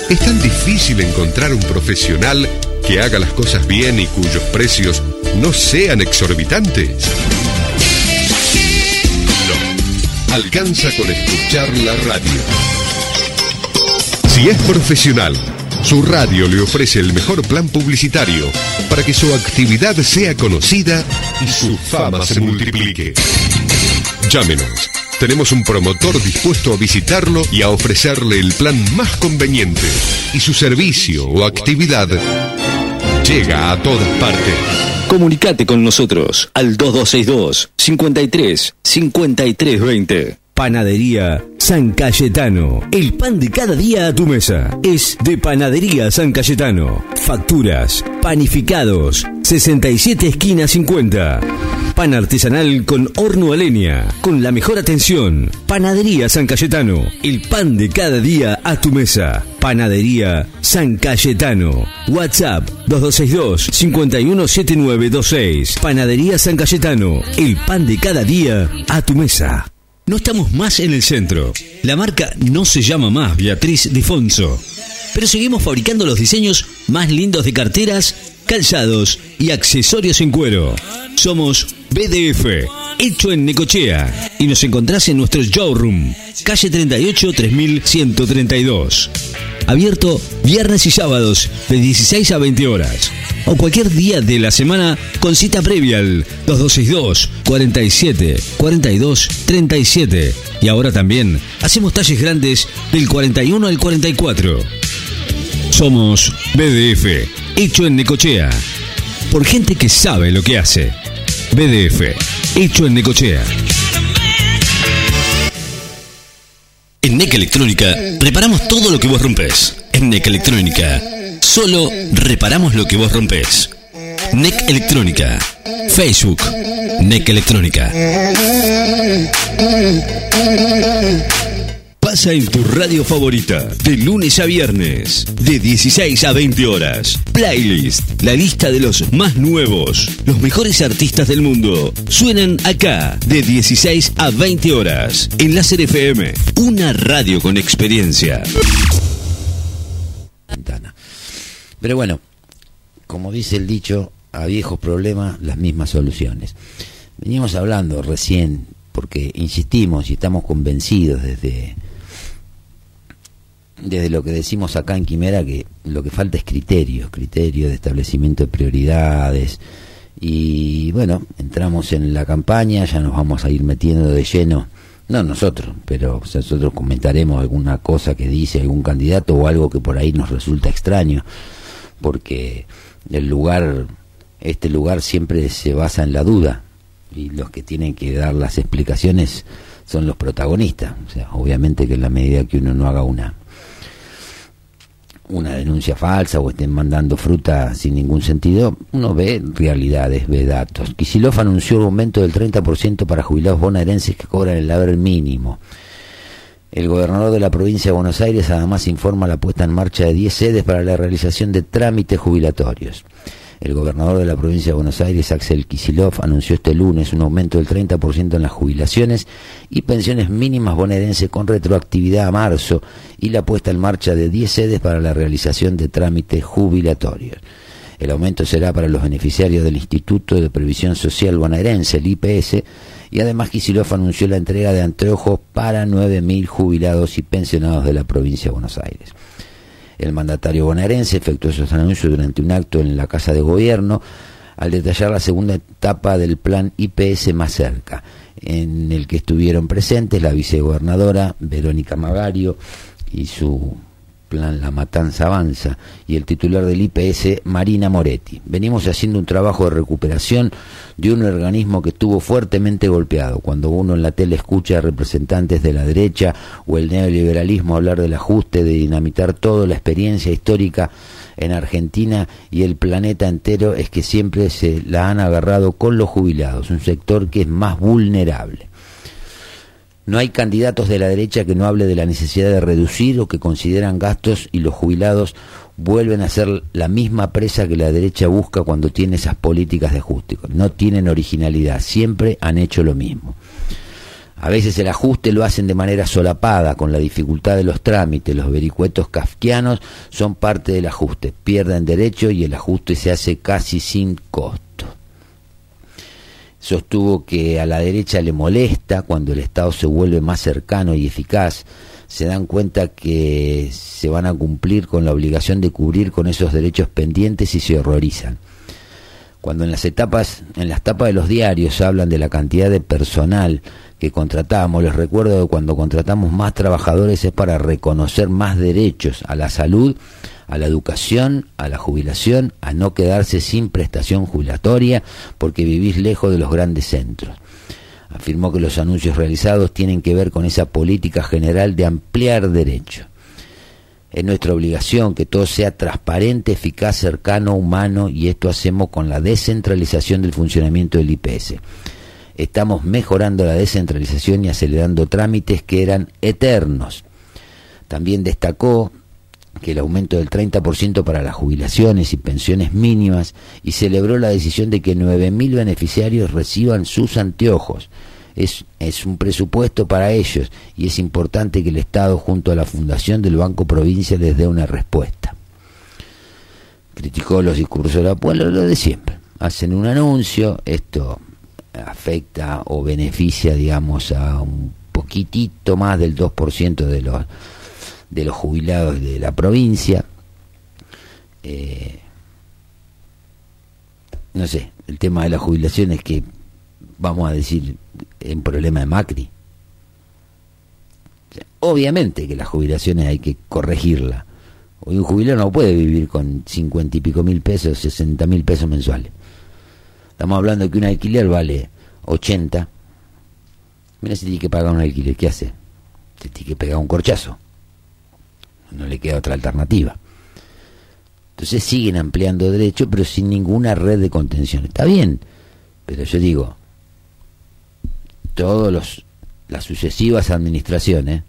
Es tan difícil encontrar un profesional que haga las cosas bien y cuyos precios no sean exorbitantes. No. Alcanza con escuchar la radio. Si es profesional, su radio le ofrece el mejor plan publicitario para que su actividad sea conocida y su fama se multiplique. Llámenos. Tenemos un promotor dispuesto a visitarlo y a ofrecerle el plan más conveniente. Y su servicio o actividad llega a todas partes. Comunicate con nosotros al 2262 53 53 20. Panadería San Cayetano. El pan de cada día a tu mesa es de Panadería San Cayetano. Facturas, panificados, 67 esquina 50. Pan artesanal con horno a leña, con la mejor atención. Panadería San Cayetano. El pan de cada día a tu mesa. Panadería San Cayetano. WhatsApp 2262 517926. Panadería San Cayetano. El pan de cada día a tu mesa. No estamos más en el centro. La marca no se llama más Beatriz Difonso. Pero seguimos fabricando los diseños más lindos de carteras, calzados y accesorios en cuero. Somos BDF, hecho en Necochea. Y nos encontrás en nuestro showroom, calle 38 3132. Abierto viernes y sábados de 16 a 20 horas. O cualquier día de la semana con cita previa al 2262 47 42 37. Y ahora también hacemos talles grandes del 41 al 44. Somos BDF, hecho en Necochea. Por gente que sabe lo que hace. BDF, hecho en Necochea. En NEC Electrónica reparamos todo lo que vos rompes. En NEC Electrónica solo reparamos lo que vos rompes. NEC Electrónica. Facebook. NEC Electrónica. Pasa en tu radio favorita, de lunes a viernes, de 16 a 20 horas. Playlist, la lista de los más nuevos, los mejores artistas del mundo. Suenan acá, de 16 a 20 horas, en Láser FM, una radio con experiencia. Pero bueno, como dice el dicho, a viejos problemas las mismas soluciones. Venimos hablando recién, porque insistimos y estamos convencidos desde, desde lo que decimos acá en Quimera, que lo que falta es criterio, criterio de establecimiento de prioridades. Y bueno, entramos en la campaña, ya nos vamos a ir metiendo de lleno no nosotros, pero nosotros comentaremos alguna cosa que dice algún candidato o algo que por ahí nos resulta extraño, porque el lugar, este lugar siempre se basa en la duda y los que tienen que dar las explicaciones son los protagonistas. O sea, obviamente que en la medida que uno no haga una una denuncia falsa o estén mandando fruta sin ningún sentido, uno ve realidades, ve datos. Kisilov anunció un aumento del 30% para jubilados bonaerenses que cobran el haber mínimo. El gobernador de la provincia de Buenos Aires además informa la puesta en marcha de 10 sedes para la realización de trámites jubilatorios. El gobernador de la provincia de Buenos Aires, Axel Kisilov, anunció este lunes un aumento del 30% en las jubilaciones y pensiones mínimas bonaerenses con retroactividad a marzo y la puesta en marcha de 10 sedes para la realización de trámites jubilatorios. El aumento será para los beneficiarios del Instituto de Previsión Social bonaerense, el IPS, y además Kisilov anunció la entrega de anteojos para 9.000 jubilados y pensionados de la provincia de Buenos Aires. El mandatario bonaerense efectuó esos anuncios durante un acto en la Casa de Gobierno al detallar la segunda etapa del plan IPS más cerca, en el que estuvieron presentes la vicegobernadora Verónica Magario y su plan La Matanza Avanza, y el titular del IPS, Marina Moretti. Venimos haciendo un trabajo de recuperación de un organismo que estuvo fuertemente golpeado. Cuando uno en la tele escucha a representantes de la derecha o el neoliberalismo hablar del ajuste, de dinamitar toda la experiencia histórica en Argentina y el planeta entero, es que siempre se la han agarrado con los jubilados, un sector que es más vulnerable. No hay candidatos de la derecha que no hable de la necesidad de reducir o que consideran gastos y los jubilados vuelven a ser la misma presa que la derecha busca cuando tiene esas políticas de ajuste. No tienen originalidad, siempre han hecho lo mismo. A veces el ajuste lo hacen de manera solapada, con la dificultad de los trámites. Los vericuetos kafkianos son parte del ajuste. Pierden derecho y el ajuste se hace casi sin costo sostuvo que a la derecha le molesta cuando el Estado se vuelve más cercano y eficaz, se dan cuenta que se van a cumplir con la obligación de cubrir con esos derechos pendientes y se horrorizan. Cuando en las etapas, en las tapas de los diarios hablan de la cantidad de personal que contratamos, les recuerdo que cuando contratamos más trabajadores es para reconocer más derechos a la salud a la educación, a la jubilación, a no quedarse sin prestación jubilatoria porque vivís lejos de los grandes centros. Afirmó que los anuncios realizados tienen que ver con esa política general de ampliar derechos. Es nuestra obligación que todo sea transparente, eficaz, cercano, humano y esto hacemos con la descentralización del funcionamiento del IPS. Estamos mejorando la descentralización y acelerando trámites que eran eternos. También destacó que el aumento del 30% para las jubilaciones y pensiones mínimas y celebró la decisión de que 9.000 beneficiarios reciban sus anteojos. Es, es un presupuesto para ellos y es importante que el Estado junto a la Fundación del Banco Provincia les dé una respuesta. Criticó los discursos de la puebla, lo de siempre. Hacen un anuncio, esto afecta o beneficia, digamos, a un poquitito más del 2% de los de los jubilados de la provincia. Eh, no sé, el tema de la jubilación es que, vamos a decir, es un problema de Macri. obviamente que las jubilaciones hay que corregirla. Hoy un jubilado no puede vivir con cincuenta y pico mil pesos, sesenta mil pesos mensuales. Estamos hablando que un alquiler vale 80. Mira si tiene que pagar un alquiler, ¿qué hace? Se tiene que pegar un corchazo no le queda otra alternativa. Entonces siguen ampliando derechos, pero sin ninguna red de contención. Está bien, pero yo digo, todos los las sucesivas administraciones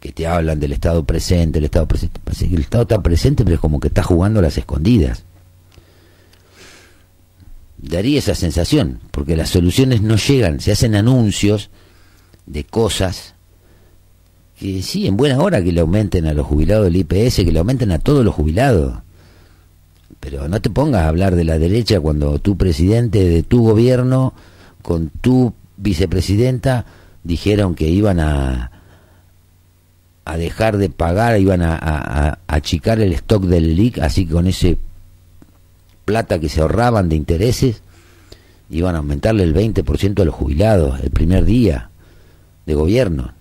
que te hablan del Estado presente, el Estado presente, el Estado está presente, pero es como que está jugando a las escondidas. Daría esa sensación, porque las soluciones no llegan, se hacen anuncios de cosas que sí, en buena hora que le aumenten a los jubilados del IPS, que le aumenten a todos los jubilados. Pero no te pongas a hablar de la derecha cuando tu presidente de tu gobierno con tu vicepresidenta dijeron que iban a a dejar de pagar, iban a, a, achicar el stock del LIC, así que con ese plata que se ahorraban de intereses, iban a aumentarle el 20% a los jubilados el primer día de gobierno.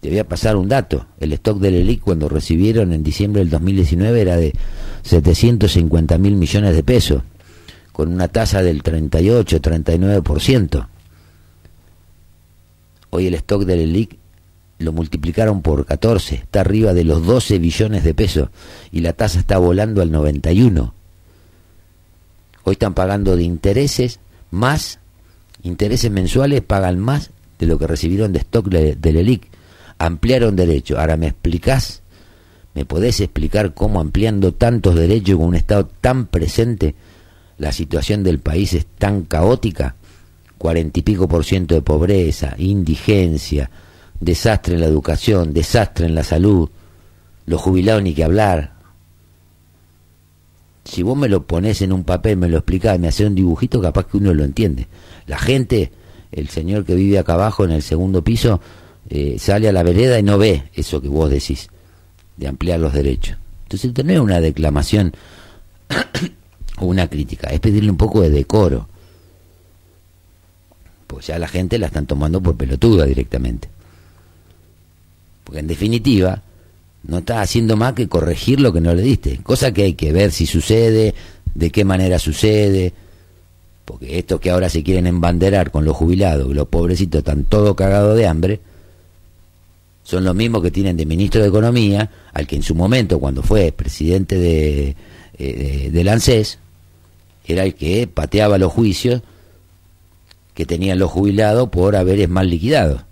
Te voy a pasar un dato. El stock del ELIC cuando recibieron en diciembre del 2019 era de 750 mil millones de pesos, con una tasa del 38-39%. Hoy el stock del ELIC lo multiplicaron por 14, está arriba de los 12 billones de pesos y la tasa está volando al 91. Hoy están pagando de intereses más, intereses mensuales pagan más de lo que recibieron de stock del ELIC ampliaron derechos. Ahora, ¿me explicás? ¿Me podés explicar cómo ampliando tantos derechos con un Estado tan presente, la situación del país es tan caótica? Cuarenta y pico por ciento de pobreza, indigencia, desastre en la educación, desastre en la salud, los jubilados ni que hablar. Si vos me lo pones en un papel, me lo explicás, me haces un dibujito, capaz que uno lo entiende. La gente, el señor que vive acá abajo en el segundo piso, eh, sale a la vereda y no ve eso que vos decís, de ampliar los derechos. Entonces no es una declamación una crítica, es pedirle un poco de decoro. Pues ya la gente la están tomando por pelotuda directamente. Porque en definitiva, no estás haciendo más que corregir lo que no le diste. Cosa que hay que ver si sucede, de qué manera sucede. Porque estos que ahora se quieren embanderar con los jubilados, los pobrecitos están todos cagados de hambre, son los mismos que tienen de ministro de Economía, al que en su momento, cuando fue presidente de, eh, del ANSES, era el que pateaba los juicios que tenían los jubilados por haberes mal liquidados.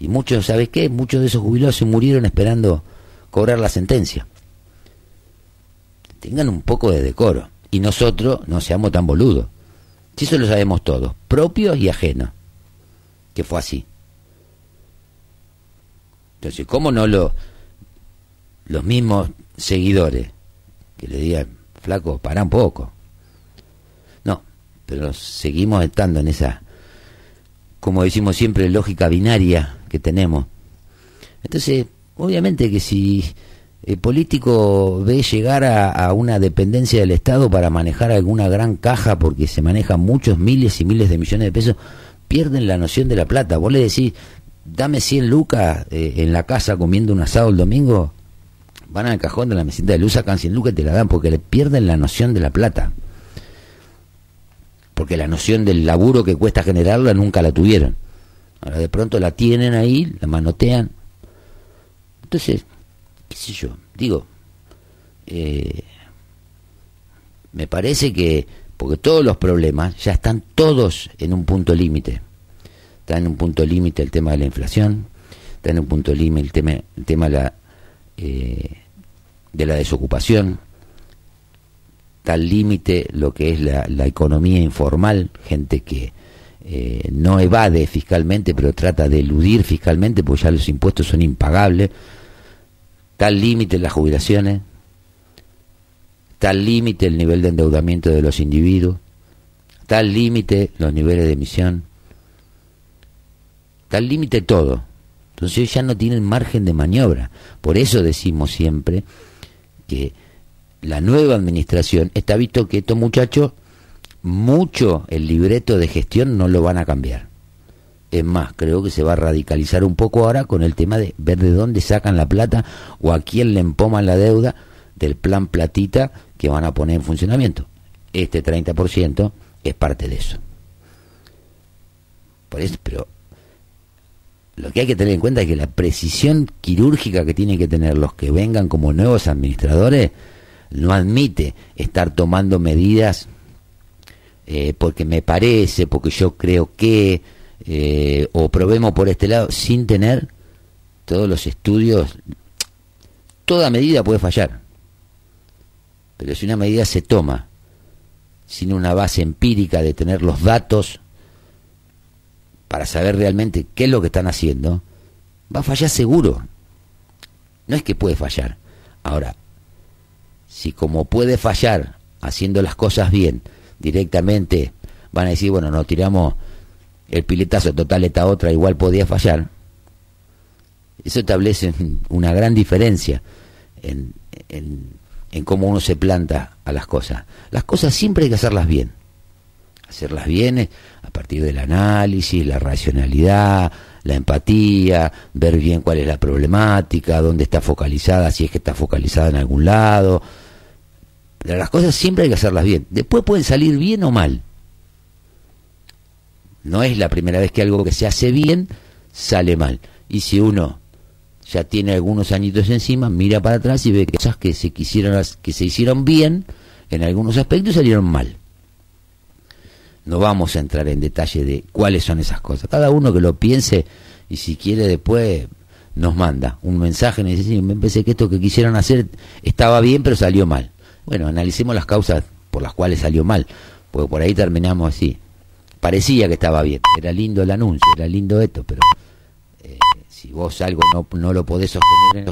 Y muchos, ¿sabes qué? Muchos de esos jubilados se murieron esperando cobrar la sentencia. Tengan un poco de decoro. Y nosotros no seamos tan boludos. Si eso lo sabemos todos, propios y ajenos. Que fue así. Entonces, ¿cómo no lo, los mismos seguidores que le digan, flaco, para un poco? Pero seguimos estando en esa, como decimos siempre, lógica binaria que tenemos. Entonces, obviamente que si el político ve llegar a, a, una dependencia del Estado para manejar alguna gran caja, porque se manejan muchos miles y miles de millones de pesos, pierden la noción de la plata. Vos le decís, dame 100 lucas eh, en la casa comiendo un asado el domingo, van al cajón de la mesita de luz, sacan 100 lucas y te la dan porque le pierden la noción de la plata. Porque la noción del laburo que cuesta generarla nunca la tuvieron. Ahora de pronto la tienen ahí, la manotean. Entonces, qué sé yo, digo, eh, me parece que, porque todos los problemas ya están todos en un punto límite está en un punto límite el tema de la inflación, está en un punto límite el tema, el tema la, eh, de la desocupación, está al límite lo que es la, economía informal, gente que eh, no evade fiscalmente, pero trata de eludir fiscalmente, porque ya los impuestos son impagables, está al límite las jubilaciones, está al límite el nivel de endeudamiento de los individuos, está al límite los niveles de emisión, Está al límite todo. Entonces ya no tienen margen de maniobra. Por eso decimos siempre que la nueva administración está visto que estos muchachos mucho el libreto de gestión no lo van a cambiar. Es más, creo que se va a radicalizar un poco ahora con el tema de ver de dónde sacan la plata o a quién le empoman la deuda del plan platita que van a poner en funcionamiento. Este 30% es parte de eso. Por eso, pero lo que hay que tener en cuenta es que la precisión quirúrgica que tienen que tener los que vengan como nuevos administradores no admite estar tomando medidas eh, porque me parece, porque yo creo que, eh, o probemos por este lado, sin tener todos los estudios. Toda medida puede fallar, pero si una medida se toma sin una base empírica de tener los datos, para saber realmente qué es lo que están haciendo, va a fallar seguro. No es que puede fallar. Ahora, si como puede fallar haciendo las cosas bien, directamente van a decir, bueno, no tiramos el piletazo total esta otra, igual podía fallar. Eso establece una gran diferencia en, en, en cómo uno se planta a las cosas. Las cosas siempre hay que hacerlas bien hacerlas bien a partir del análisis, la racionalidad, la empatía, ver bien cuál es la problemática, dónde está focalizada, si es que está focalizada en algún lado. Las cosas siempre hay que hacerlas bien. Después pueden salir bien o mal. No es la primera vez que algo que se hace bien sale mal. Y si uno ya tiene algunos añitos encima, mira para atrás y ve que cosas que se quisieron que se hicieron bien en algunos aspectos salieron mal no vamos a entrar en detalle de cuáles son esas cosas. Cada uno que lo piense y si quiere después nos manda un mensaje y dice, sí, me pensé que esto que quisieron hacer estaba bien pero salió mal. Bueno, analicemos las causas por las cuales salió mal, porque por ahí terminamos así. Parecía que estaba bien, era lindo el anuncio, era lindo esto, pero eh, si vos algo no, no lo podés sostener en